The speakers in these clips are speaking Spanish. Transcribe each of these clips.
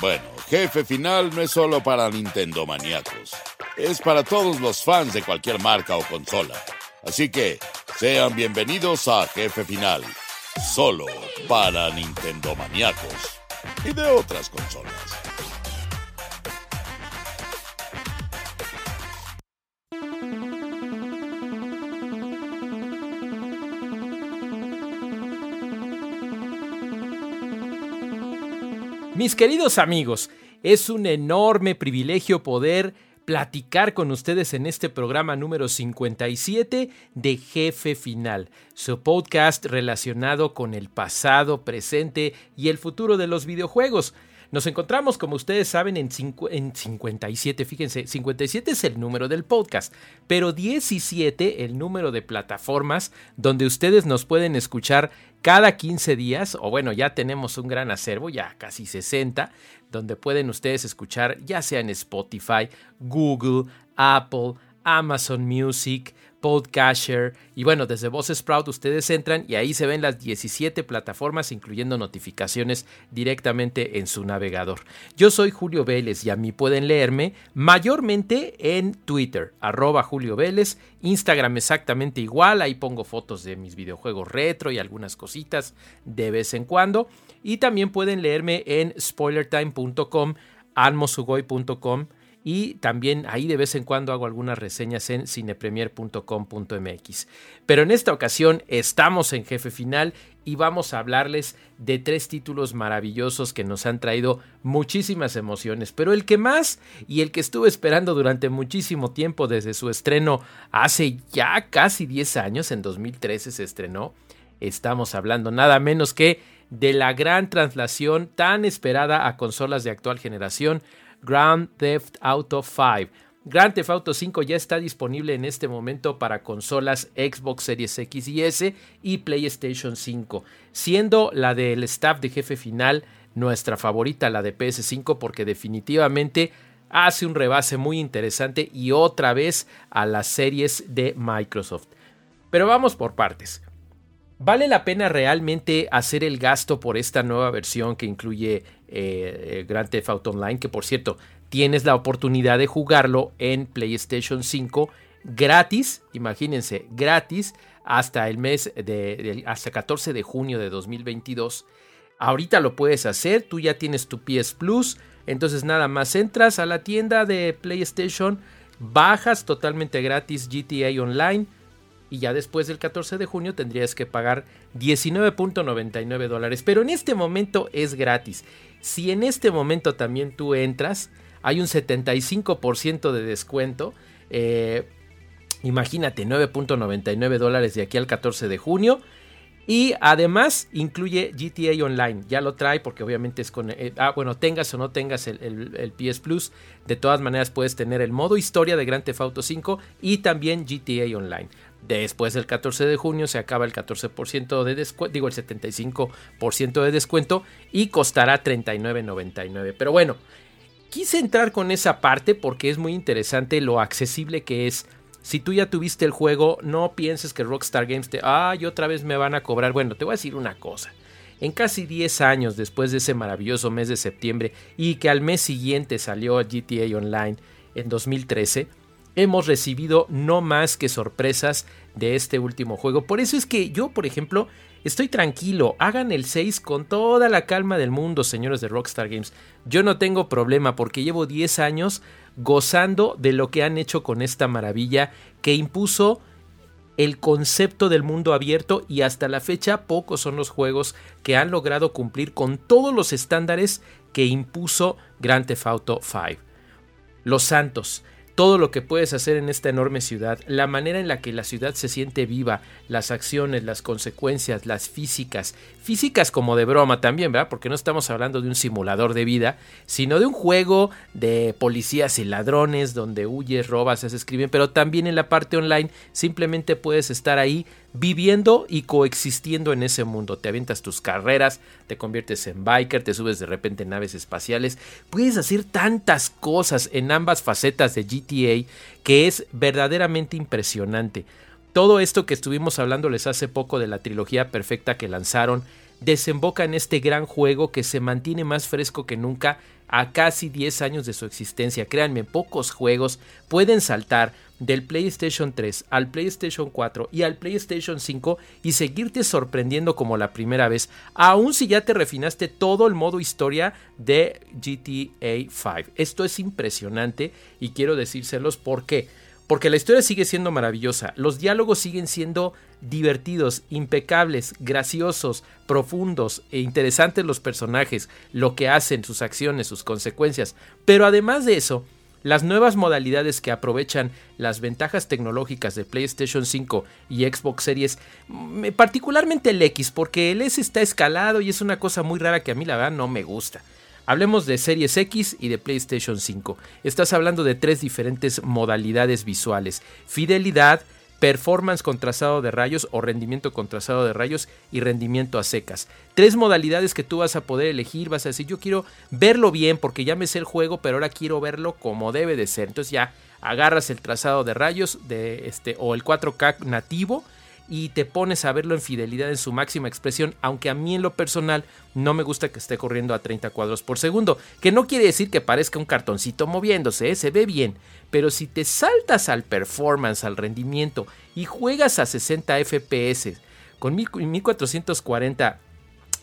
Bueno, Jefe Final no es solo para Nintendo maníacos, es para todos los fans de cualquier marca o consola. Así que sean bienvenidos a Jefe Final, solo para Nintendo maníacos y de otras consolas. Mis queridos amigos, es un enorme privilegio poder platicar con ustedes en este programa número 57 de Jefe Final, su podcast relacionado con el pasado, presente y el futuro de los videojuegos. Nos encontramos, como ustedes saben, en, en, 57, fíjense, 57 es el número del podcast, pero 17 el número de plataformas donde ustedes nos pueden escuchar cada 15 días, o bueno, ya tenemos un gran acervo, ya casi 60, donde pueden ustedes escuchar ya sea en Spotify, Google, Apple, Amazon Music, Podcasher y bueno, desde Sprout ustedes entran y ahí se ven las 17 plataformas incluyendo notificaciones directamente en su navegador. Yo soy Julio Vélez y a mí pueden leerme mayormente en Twitter, arroba Julio Vélez, Instagram exactamente igual, ahí pongo fotos de mis videojuegos retro y algunas cositas de vez en cuando y también pueden leerme en spoilertime.com, almosugoy.com y también ahí de vez en cuando hago algunas reseñas en cinepremier.com.mx. Pero en esta ocasión estamos en jefe final y vamos a hablarles de tres títulos maravillosos que nos han traído muchísimas emociones, pero el que más y el que estuve esperando durante muchísimo tiempo desde su estreno hace ya casi 10 años, en 2013 se estrenó, estamos hablando nada menos que de la gran traslación tan esperada a consolas de actual generación, Grand Theft Auto 5. Grand Theft Auto 5 ya está disponible en este momento para consolas Xbox Series X y S y PlayStation 5, siendo la del staff de jefe final nuestra favorita, la de PS5, porque definitivamente hace un rebase muy interesante y otra vez a las series de Microsoft. Pero vamos por partes. ¿Vale la pena realmente hacer el gasto por esta nueva versión que incluye eh, Grand Theft Auto Online? Que por cierto, tienes la oportunidad de jugarlo en PlayStation 5 gratis, imagínense, gratis hasta el mes de, hasta 14 de junio de 2022. Ahorita lo puedes hacer, tú ya tienes tu PS Plus, entonces nada más entras a la tienda de PlayStation, bajas totalmente gratis GTA Online y ya después del 14 de junio tendrías que pagar 19.99 dólares. Pero en este momento es gratis. Si en este momento también tú entras, hay un 75% de descuento. Eh, imagínate, 9.99 dólares de aquí al 14 de junio. Y además incluye GTA Online. Ya lo trae porque obviamente es con... Eh, ah, bueno, tengas o no tengas el, el, PS Plus. De todas maneras puedes tener el modo historia de Grand Theft Auto 5 y también GTA Online. Después del 14 de junio se acaba el 14% de descuento, digo el 75% de descuento y costará 39.99. Pero bueno, quise entrar con esa parte porque es muy interesante lo accesible que es. Si tú ya tuviste el juego, no pienses que Rockstar Games te, ay, otra vez me van a cobrar. Bueno, te voy a decir una cosa. En casi 10 años después de ese maravilloso mes de septiembre y que al mes siguiente salió GTA Online en 2013, hemos recibido no más que sorpresas de este último juego. Por eso es que yo, por ejemplo, estoy tranquilo. Hagan el 6 con toda la calma del mundo, señores de Rockstar Games. Yo no tengo problema porque llevo 10 años gozando de lo que han hecho con esta maravilla que impuso el concepto del mundo abierto y hasta la fecha pocos son los juegos que han logrado cumplir con todos los estándares que impuso Grand Theft Auto 5. Los Santos, todo lo que puedes hacer en esta enorme ciudad, la manera en la que la ciudad se siente viva, las acciones, las consecuencias, las físicas, físicas como de broma también, ¿verdad? Porque no estamos hablando de un simulador de vida, sino de un juego de policías y ladrones donde huyes, robas, se escriben, pero también en la parte online simplemente puedes estar ahí viviendo y coexistiendo en ese mundo. Te avientas tus carreras, te conviertes en biker, te subes de repente en naves espaciales. Puedes hacer tantas cosas en ambas facetas de GTA que es verdaderamente impresionante. Todo esto que estuvimos hablándoles hace poco de la trilogía perfecta que lanzaron desemboca en este gran juego que se mantiene más fresco que nunca a casi 10 años de su existencia. Créanme, pocos juegos pueden saltar del PlayStation 3 al PlayStation 4 y al PlayStation 5 y seguirte sorprendiendo como la primera vez, aun si ya te refinaste todo el modo historia de GTA 5. Esto es impresionante y quiero decírselos por qué. Porque la historia sigue siendo maravillosa, los diálogos siguen siendo divertidos, impecables, graciosos, profundos e interesantes los personajes, lo que hacen, sus acciones, sus consecuencias. Pero además de eso, las nuevas modalidades que aprovechan las ventajas tecnológicas de PlayStation 5 y Xbox Series, particularmente el X, porque el S está escalado y es una cosa muy rara que a mí la verdad no me gusta. Hablemos de Series X y de PlayStation 5. Estás hablando de tres diferentes modalidades visuales. Fidelidad, performance con trazado de rayos o rendimiento con trazado de rayos y rendimiento a secas. Tres modalidades que tú vas a poder elegir, vas a decir yo quiero verlo bien porque ya me sé el juego, pero ahora quiero verlo como debe de ser. Entonces ya agarras el trazado de rayos de este o el 4K nativo y te pones a verlo en fidelidad en su máxima expresión, aunque a mí en lo personal no me gusta que esté corriendo a 30 cuadros por segundo, que no quiere decir que parezca un cartoncito moviéndose, ¿eh? se ve bien, pero si te saltas al performance, al rendimiento y juegas a 60 FPS con 1440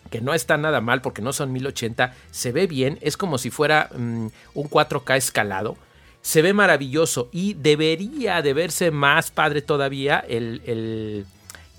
que no está nada mal porque no son 1080, se ve bien, es como si fuera mm, un 4K escalado se ve maravilloso y debería de verse más padre todavía el, el,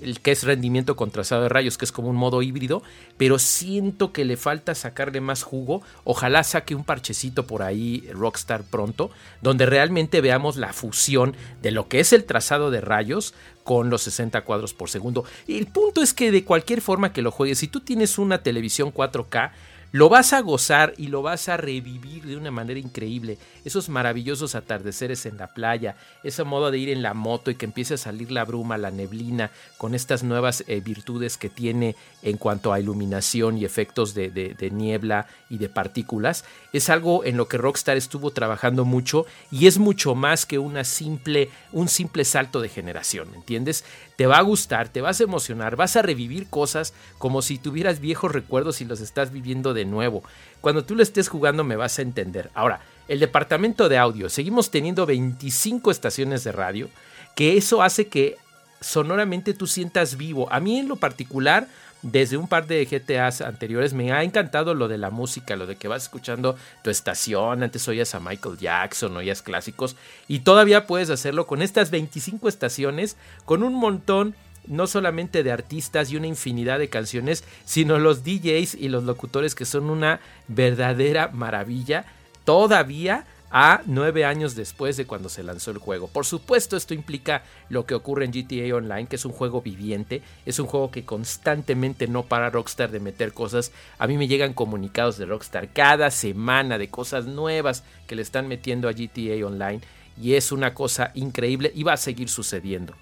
el que es rendimiento con trazado de rayos, que es como un modo híbrido, pero siento que le falta sacarle más jugo. Ojalá saque un parchecito por ahí Rockstar pronto, donde realmente veamos la fusión de lo que es el trazado de rayos con los 60 cuadros por segundo. Y el punto es que de cualquier forma que lo juegues, si tú tienes una televisión 4K, lo vas a gozar y lo vas a revivir de una manera increíble. Esos maravillosos atardeceres en la playa, ese modo de ir en la moto y que empiece a salir la bruma, la neblina, con estas nuevas eh, virtudes que tiene en cuanto a iluminación y efectos de, de, niebla y de partículas, es algo en lo que Rockstar estuvo trabajando mucho y es mucho más que una simple, un simple salto de generación, ¿entiendes? Te va a gustar, te vas a emocionar, vas a revivir cosas como si tuvieras viejos recuerdos y los estás viviendo de nuevo. Cuando tú lo estés jugando me vas a entender. Ahora, el departamento de audio, seguimos teniendo 25 estaciones de radio, que eso hace que sonoramente tú sientas vivo. A mí en lo particular, desde un par de GTAs anteriores me ha encantado lo de la música, lo de que vas escuchando tu estación, antes oías a Michael Jackson, oías clásicos, y todavía puedes hacerlo con estas 25 estaciones, con un montón no solamente de artistas y una infinidad de canciones, sino los DJs y los locutores que son una verdadera maravilla, todavía a nueve años después de cuando se lanzó el juego. Por supuesto, esto implica lo que ocurre en GTA Online, que es un juego viviente, es un juego que constantemente no para Rockstar de meter cosas. A mí me llegan comunicados de Rockstar cada semana de cosas nuevas que le están metiendo a GTA Online y es una cosa increíble y va a seguir sucediendo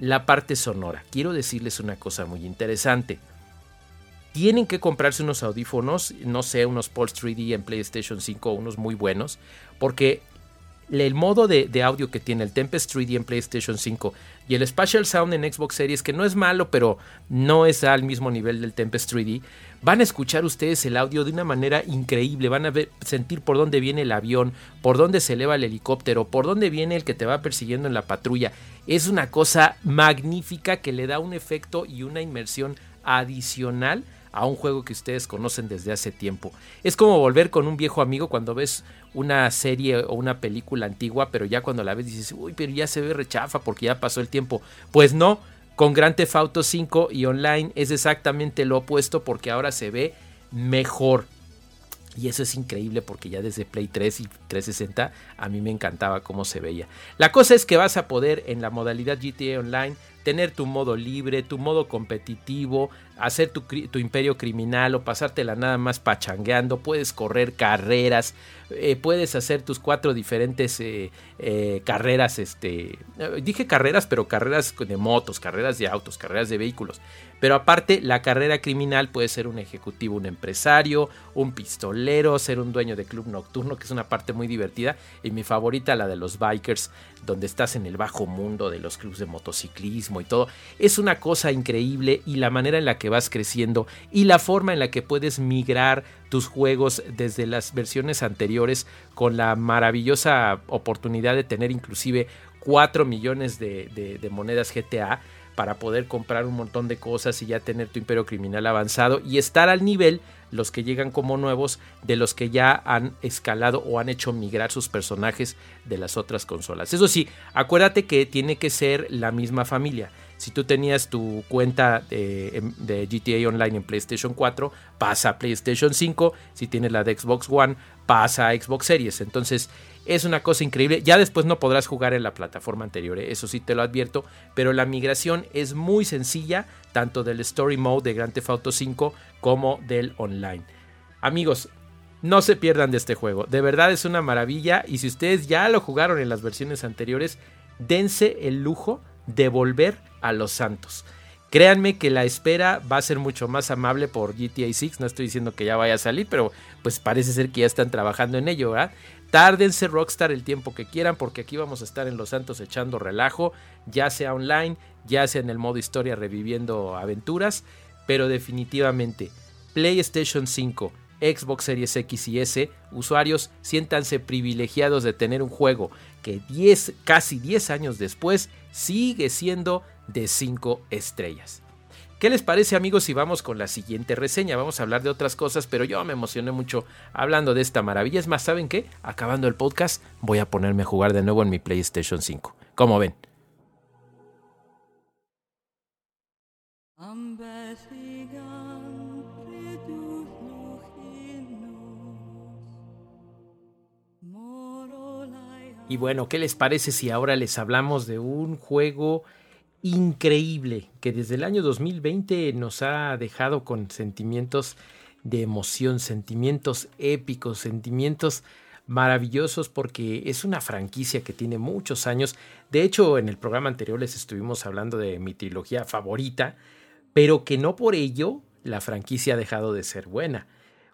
la parte sonora. Quiero decirles una cosa muy interesante. Tienen que comprarse unos audífonos, no sé, unos Pulse 3D en PlayStation 5, unos muy buenos, porque el modo de, audio que tiene el Tempest 3D en PlayStation 5 y el Spatial Sound en Xbox Series, que no es malo, pero no es al mismo nivel del Tempest 3D, van a escuchar ustedes el audio de una manera increíble, van a sentir por dónde viene el avión, por dónde se eleva el helicóptero, por dónde viene el que te va persiguiendo en la patrulla. Es una cosa magnífica que le da un efecto y una inmersión adicional a un juego que ustedes conocen desde hace tiempo. Es como volver con un viejo amigo cuando ves una serie o una película antigua, pero ya cuando la ves dices, uy, pero ya se ve rechafa porque ya pasó el tiempo. Pues no, con Grand Theft Auto 5 y online es exactamente lo opuesto porque ahora se ve mejor. Y eso es increíble porque ya desde Play 3 y 360 a mí me encantaba cómo se veía. La cosa es que vas a poder en la modalidad GTA Online tener tu modo libre, tu modo competitivo, hacer tu, imperio criminal o pasártela nada más pachangueando, puedes correr carreras, eh, puedes hacer tus cuatro diferentes eh, eh, carreras, este, dije carreras, pero carreras de motos, carreras de autos, carreras de vehículos. Pero aparte, la carrera criminal puede ser un ejecutivo, un empresario, un pistolero, ser un dueño de club nocturno, que es una parte muy divertida. Y mi favorita, la de los bikers, donde estás en el bajo mundo de los clubes de motociclismo y todo. Es una cosa increíble y la manera en la que vas creciendo y la forma en la que puedes migrar tus juegos desde las versiones anteriores con la maravillosa oportunidad de tener inclusive 4 millones de monedas GTA para poder comprar un montón de cosas y ya tener tu imperio criminal avanzado y estar al nivel los que llegan como nuevos de los que ya han escalado o han hecho migrar sus personajes de las otras consolas. Eso sí, acuérdate que tiene que ser la misma familia. Si tú tenías tu cuenta de, de, GTA Online en PlayStation 4, pasa a PlayStation 5. Si tienes la de Xbox One, pasa a Xbox Series. Entonces, es una cosa increíble. Ya después no podrás jugar en la plataforma anterior, ¿eh? eso sí te lo advierto. Pero la migración es muy sencilla, tanto del Story Mode de Grand Theft Auto 5 como del online. Amigos, no se pierdan de este juego. De verdad es una maravilla. Y si ustedes ya lo jugaron en las versiones anteriores, dense el lujo de volver a los santos. Créanme que la espera va a ser mucho más amable por GTA 6. No estoy diciendo que ya vaya a salir, pero pues parece ser que ya están trabajando en ello. Tárdense Rockstar el tiempo que quieran porque aquí vamos a estar en Los Santos echando relajo, ya sea online, ya sea en el modo historia reviviendo aventuras, pero definitivamente PlayStation 5, Xbox Series X y S, usuarios siéntanse privilegiados de tener un juego que 10, casi 10 años después sigue siendo de 5 estrellas. ¿Qué les parece amigos si vamos con la siguiente reseña? Vamos a hablar de otras cosas, pero yo me emocioné mucho hablando de esta maravilla. Es más, ¿saben qué? Acabando el podcast voy a ponerme a jugar de nuevo en mi PlayStation 5. ¿Cómo ven? Y bueno, ¿qué les parece si ahora les hablamos de un juego increíble que desde el año 2020 nos ha dejado con sentimientos de emoción, sentimientos épicos, sentimientos maravillosos porque es una franquicia que tiene muchos años. De hecho, en el programa anterior les estuvimos hablando de mi trilogía favorita, pero que no por ello la franquicia ha dejado de ser buena.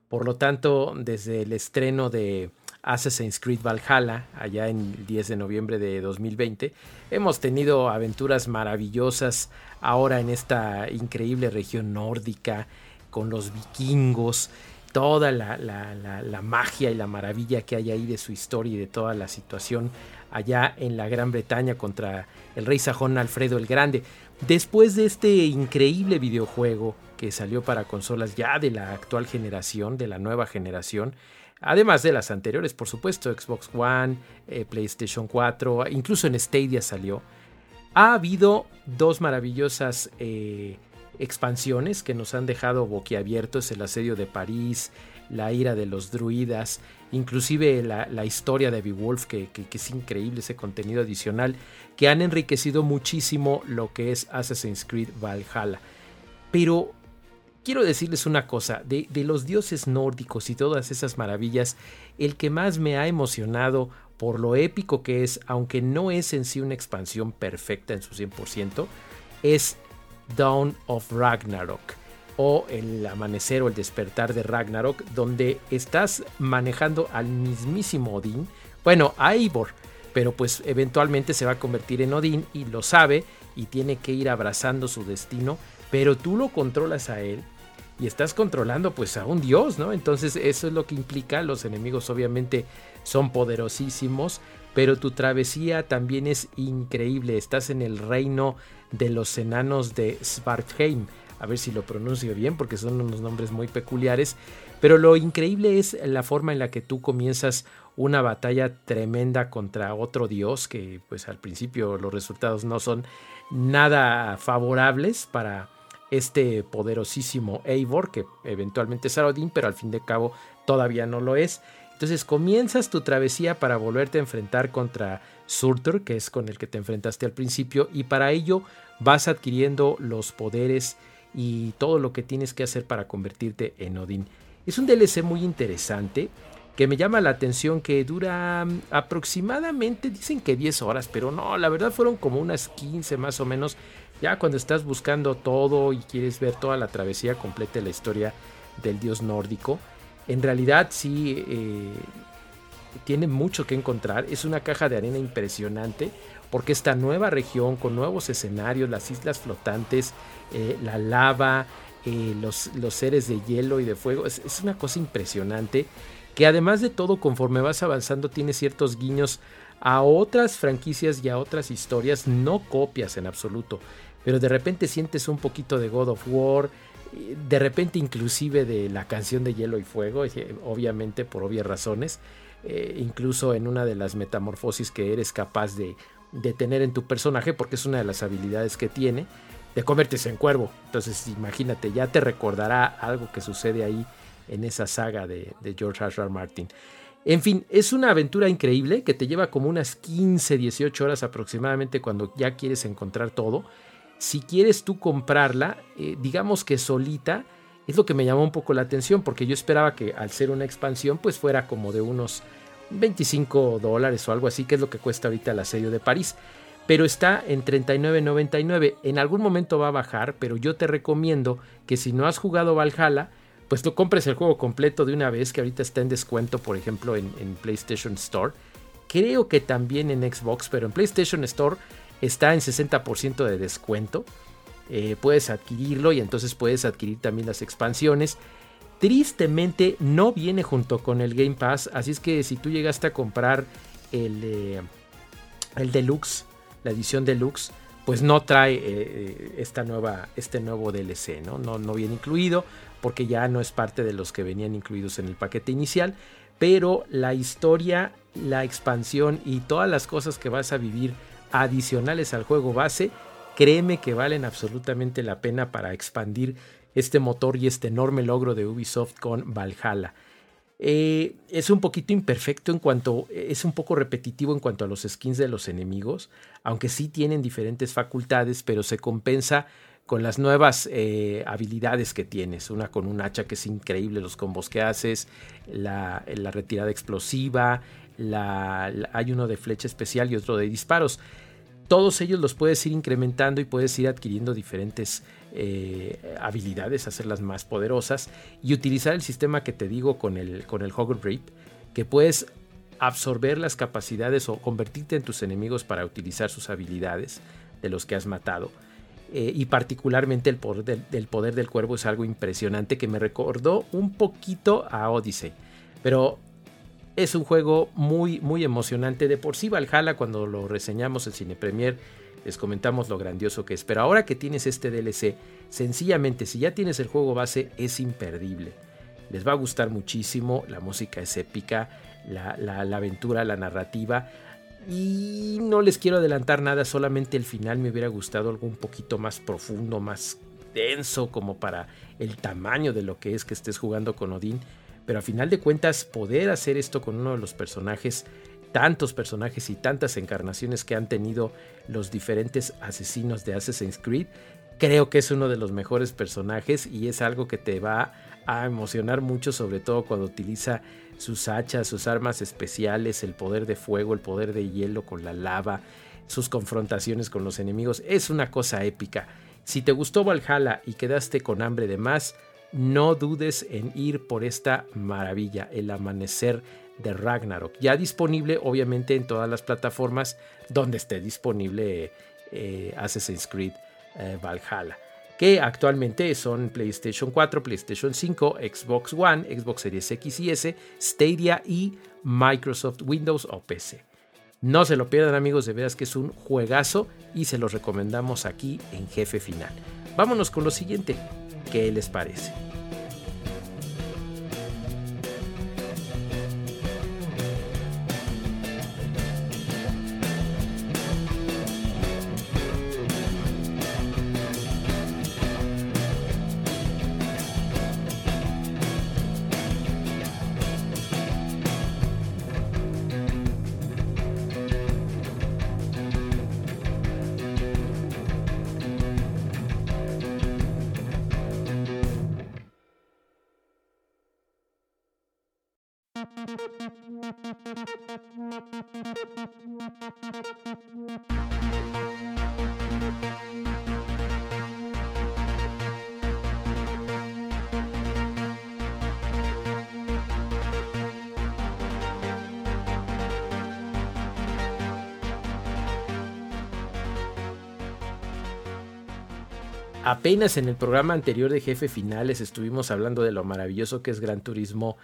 Por lo tanto, desde el estreno de Assassin's Creed Valhalla, allá en el 10 de noviembre de 2020. Hemos tenido aventuras maravillosas ahora en esta increíble región nórdica, con los vikingos, toda la, la, magia y la maravilla que hay ahí de su historia y de toda la situación allá en la Gran Bretaña contra el rey sajón Alfredo el Grande. Después de este increíble videojuego que salió para consolas ya de la actual generación, de la nueva generación, Además de las anteriores, por supuesto, Xbox One, eh, PlayStation 4, incluso en Stadia salió. Ha habido dos maravillosas eh, expansiones que nos han dejado boquiabiertos, el asedio de París, la ira de los druidas, inclusive la, historia de Beowulf, que, que, que, es increíble ese contenido adicional, que han enriquecido muchísimo lo que es Assassin's Creed Valhalla. Pero quiero decirles una cosa, de, los dioses nórdicos y todas esas maravillas, el que más me ha emocionado por lo épico que es, aunque no es en sí una expansión perfecta en su 100%, es Dawn of Ragnarok o el amanecer o el despertar de Ragnarok, donde estás manejando al mismísimo Odín, bueno, a Eivor, pero pues eventualmente se va a convertir en Odín y lo sabe y tiene que ir abrazando su destino, pero tú lo controlas a él y estás controlando pues a un dios, ¿no? Entonces eso es lo que implica, los enemigos obviamente son poderosísimos, pero tu travesía también es increíble, estás en el reino de los enanos de Svartheim, a ver si lo pronuncio bien porque son unos nombres muy peculiares, pero lo increíble es la forma en la que tú comienzas una batalla tremenda contra otro dios que pues al principio los resultados no son nada favorables para este poderosísimo Eivor, que eventualmente es Arodin, pero al fin de cabo todavía no lo es. Entonces comienzas tu travesía para volverte a enfrentar contra Surtur, que es con el que te enfrentaste al principio, y para ello vas adquiriendo los poderes y todo lo que tienes que hacer para convertirte en Odín. Es un DLC muy interesante que me llama la atención que dura mm, aproximadamente, dicen que 10 horas, pero no, la verdad fueron como unas 15 más o menos ya cuando estás buscando todo y quieres ver toda la travesía completa de la historia del dios nórdico, en realidad sí eh, tiene mucho que encontrar. Es una caja de arena impresionante. porque esta nueva región con nuevos escenarios, las islas flotantes, eh, la lava, eh, los, los, seres de hielo y de fuego, es, es, una cosa impresionante que además de todo conforme vas avanzando tiene ciertos guiños a otras franquicias y a otras historias, no copias en absoluto, pero de repente sientes un poquito de God of War, de repente inclusive de la canción de Hielo y Fuego, obviamente por obvias razones, eh, incluso en una de las metamorfosis que eres capaz de, tener en tu personaje, porque es una de las habilidades que tiene, de convertirse en cuervo. Entonces imagínate, ya te recordará algo que sucede ahí en esa saga de, de George R. R. Martin. En fin, es una aventura increíble que te lleva como unas 15, 18 horas aproximadamente cuando ya quieres encontrar todo si quieres tú comprarla, eh, digamos que solita, es lo que me llamó un poco la atención, porque yo esperaba que al ser una expansión, pues fuera como de unos 25 dólares o algo así, que es lo que cuesta ahorita el asedio de París. Pero está en 39.99. En algún momento va a bajar, pero yo te recomiendo que si no has jugado Valhalla, pues tú compres el juego completo de una vez, que ahorita está en descuento, por ejemplo, en, en PlayStation Store. Creo que también en Xbox, pero en PlayStation Store está en 60% de descuento. Eh, puedes adquirirlo y entonces puedes adquirir también las expansiones. Tristemente no viene junto con el Game Pass, así es que si tú llegaste a comprar el, eh, el Deluxe, la edición Deluxe, pues no trae eh, esta nueva, este nuevo DLC, ¿no? ¿no? No viene incluido porque ya no es parte de los que venían incluidos en el paquete inicial, pero la historia, la expansión y todas las cosas que vas a vivir adicionales al juego base, créeme que valen absolutamente la pena para expandir este motor y este enorme logro de Ubisoft con Valhalla. Eh, es un poquito imperfecto en cuanto, es un poco repetitivo en cuanto a los skins de los enemigos, aunque sí tienen diferentes facultades, pero se compensa con las nuevas eh, habilidades que tienes. Una con un hacha que es increíble, los combos que haces, la, la retirada explosiva, hay uno de flecha especial y otro de disparos. Todos ellos los puedes ir incrementando y puedes ir adquiriendo diferentes eh, habilidades, hacerlas más poderosas y utilizar el sistema que te digo con el, con el que puedes absorber las capacidades o convertirte en tus enemigos para utilizar sus habilidades de los que has matado. Eh, y particularmente el poder del, del, poder del cuervo es algo impresionante que me recordó un poquito a Odyssey. Pero es un juego muy, muy emocionante. De por sí Valhalla, cuando lo reseñamos en Cine Premier, les comentamos lo grandioso que es. Pero ahora que tienes este DLC, sencillamente, si ya tienes el juego base, es imperdible. Les va a gustar muchísimo, la música es épica, la, la aventura, la narrativa. Y no les quiero adelantar nada, solamente el final me hubiera gustado algo un poquito más profundo, más denso, como para el tamaño de lo que es que estés jugando con Odín. Pero a final de cuentas, poder hacer esto con uno de los personajes, tantos personajes y tantas encarnaciones que han tenido los diferentes asesinos de Assassin's Creed, creo que es uno de los mejores personajes y es algo que te va a emocionar mucho, sobre todo cuando utiliza sus hachas, sus armas especiales, el poder de fuego, el poder de hielo con la lava, sus confrontaciones con los enemigos. Es una cosa épica. Si te gustó Valhalla y quedaste con hambre de más, no dudes en ir por esta maravilla, el amanecer de Ragnarok. Ya disponible obviamente en todas las plataformas donde esté disponible eh, Assassin's Creed eh, Valhalla. Que actualmente son PlayStation 4, PlayStation 5, Xbox One, Xbox Series X y S, Stadia y Microsoft Windows o PC. No se lo pierdan amigos, de veras que es un juegazo y se los recomendamos aquí en Jefe Final. Vámonos con lo siguiente. ¿Qué les parece? Apenas en el programa anterior de Jefe Finales estuvimos hablando de lo maravilloso que es Gran Turismo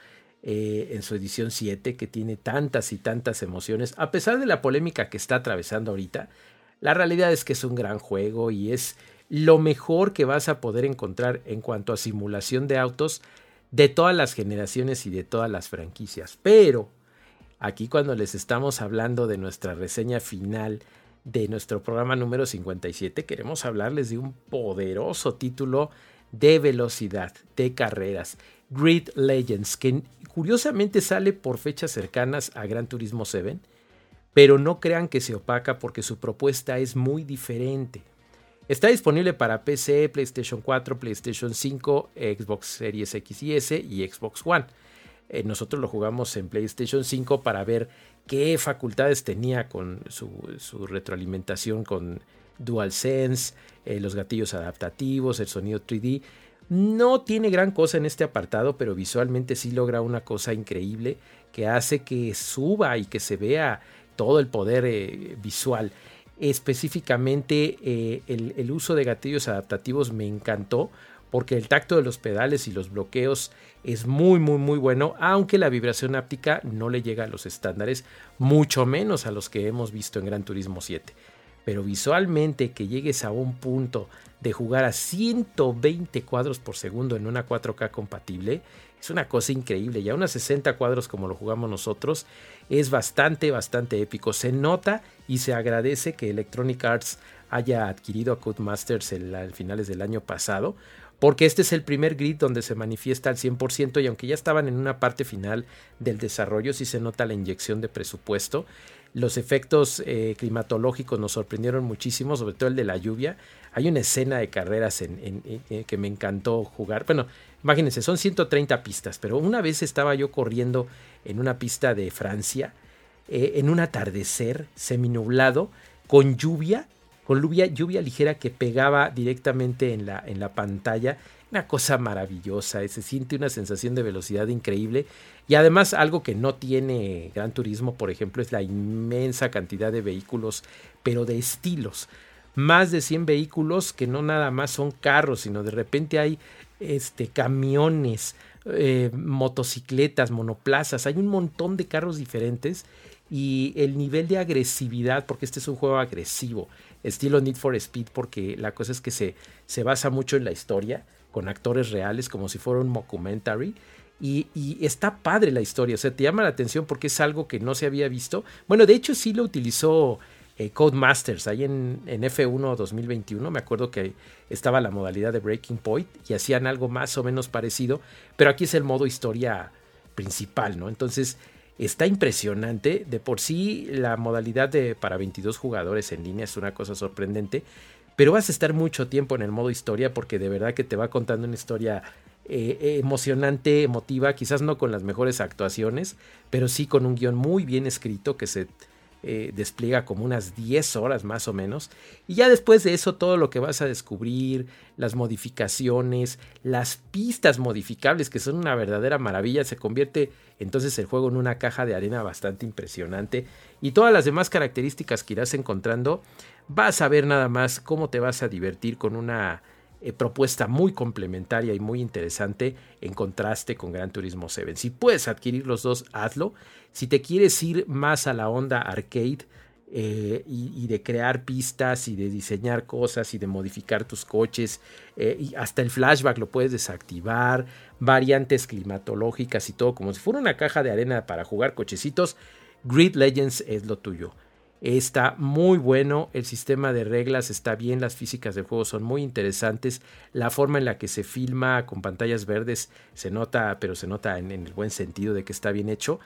eh, en su edición 7, que tiene tantas y tantas emociones. A pesar de la polémica que está atravesando ahorita, la realidad es que es un gran juego y es lo mejor que vas a poder encontrar en cuanto a simulación de autos de todas las generaciones y de todas las franquicias. Pero aquí cuando les estamos hablando de nuestra reseña final de nuestro programa número 57, queremos hablarles de un poderoso título de velocidad, de carreras, Grid Legends, que curiosamente sale por fechas cercanas a Gran Turismo 7, pero no crean que se opaca porque su propuesta es muy diferente. Está disponible para PC, PlayStation 4, PlayStation 5, Xbox Series X y S y Xbox One. Eh, nosotros lo jugamos en PlayStation 5 para ver qué facultades tenía con su, retroalimentación con DualSense, eh, los gatillos adaptativos, el sonido 3D. No tiene gran cosa en este apartado, pero visualmente sí logra una cosa increíble que hace que suba y que se vea todo el poder eh, visual. Específicamente el, el uso de gatillos adaptativos me encantó porque el tacto de los pedales y los bloqueos es muy muy muy bueno, aunque la vibración áptica no le llega a los estándares, mucho menos a los que hemos visto en Gran Turismo 7. Pero visualmente que llegues a un punto de jugar a 120 cuadros por segundo en una 4K compatible, es una cosa increíble. Ya unas 60 cuadros como lo jugamos nosotros es bastante, bastante épico. Se nota y se agradece que Electronic Arts haya adquirido a Codemasters a finales del año pasado, porque este es el primer grid donde se manifiesta al 100% y aunque ya estaban en una parte final del desarrollo, sí se nota la inyección de presupuesto. Los efectos eh, climatológicos nos sorprendieron muchísimo, sobre todo el de la lluvia. Hay una escena de carreras en, eh, que me encantó jugar. Bueno, imagínense, son 130 pistas, pero una vez estaba yo corriendo en una pista de Francia, eh, en un atardecer seminublado, con lluvia, con lluvia, lluvia ligera que pegaba directamente en la, en la pantalla. Una cosa maravillosa, se siente una sensación de velocidad increíble y además algo que no tiene Gran Turismo, por ejemplo, es la inmensa cantidad de vehículos, pero de estilos. Más de 100 vehículos que no nada más son carros, sino de repente hay este, camiones, eh, motocicletas, monoplazas, hay un montón de carros diferentes y el nivel de agresividad, porque este es un juego agresivo, estilo Need for Speed, porque la cosa es que se, se basa mucho en la historia, con actores reales, como si fuera un mockumentary. Y, está padre la historia, o sea, te llama la atención porque es algo que no se había visto. Bueno, de hecho sí lo utilizó eh, Codemasters ahí en, en, F1 2021. Me acuerdo que estaba la modalidad de Breaking Point y hacían algo más o menos parecido, pero aquí es el modo historia principal, ¿no? Entonces está impresionante. De por sí, la modalidad de para 22 jugadores en línea es una cosa sorprendente. Pero vas a estar mucho tiempo en el modo historia porque de verdad que te va contando una historia eh, emocionante, emotiva, quizás no con las mejores actuaciones, pero sí con un guion muy bien escrito que se eh, despliega como unas 10 horas más o menos. Y ya después de eso todo lo que vas a descubrir, las modificaciones, las pistas modificables que son una verdadera maravilla, se convierte entonces el juego en una caja de arena bastante impresionante. Y todas las demás características que irás encontrando, vas a ver nada más cómo te vas a divertir con una eh, propuesta muy complementaria y muy interesante en contraste con Gran Turismo 7. Si puedes adquirir los dos, hazlo. Si te quieres ir más a la onda arcade eh, y, de crear pistas y de diseñar cosas y de modificar tus coches, eh, y hasta el flashback lo puedes desactivar, variantes climatológicas y todo, como si fuera una caja de arena para jugar cochecitos, Grid Legends es lo tuyo. Está muy bueno, el sistema de reglas está bien, las físicas del juego son muy interesantes, la forma en la que se filma con pantallas verdes se nota, pero se nota en, el buen sentido de que está bien hecho.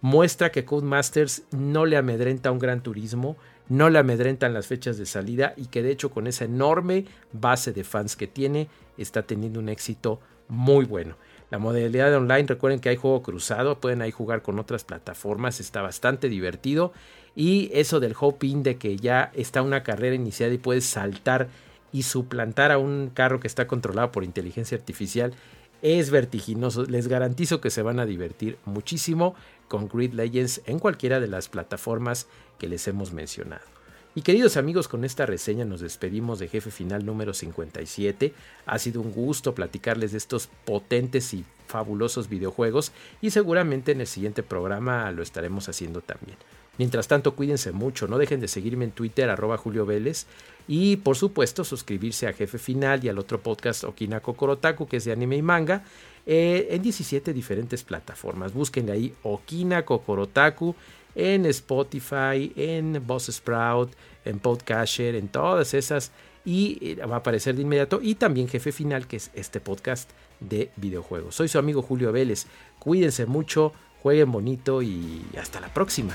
Muestra que Codemasters no le amedrenta un gran turismo, no le amedrentan las fechas de salida y que de hecho con esa enorme base de fans que tiene está teniendo un éxito muy bueno. La modalidad de online, recuerden que hay juego cruzado, pueden ahí jugar con otras plataformas, está bastante divertido y eso del hop-in de que ya está una carrera iniciada y puedes saltar y suplantar a un carro que está controlado por inteligencia artificial es vertiginoso. Les garantizo que se van a divertir muchísimo con Grid Legends en cualquiera de las plataformas que les hemos mencionado. Y queridos amigos, con esta reseña nos despedimos de Jefe Final número 57. Ha sido un gusto platicarles de estos potentes y fabulosos videojuegos y seguramente en el siguiente programa lo estaremos haciendo también. Mientras tanto, cuídense mucho, no dejen de seguirme en Twitter, arroba Julio Vélez, y por supuesto suscribirse a Jefe Final y al otro podcast Okinako Korotaku, que es de anime y manga, eh, en 17 diferentes plataformas. Busquen ahí Okinako Korotaku en Spotify, en Sprout, en Podcasher, en todas esas y eh, va a aparecer de inmediato y también Jefe Final que es este podcast de videojuegos. Soy su amigo Julio Vélez. Cuídense mucho, jueguen bonito y hasta la próxima.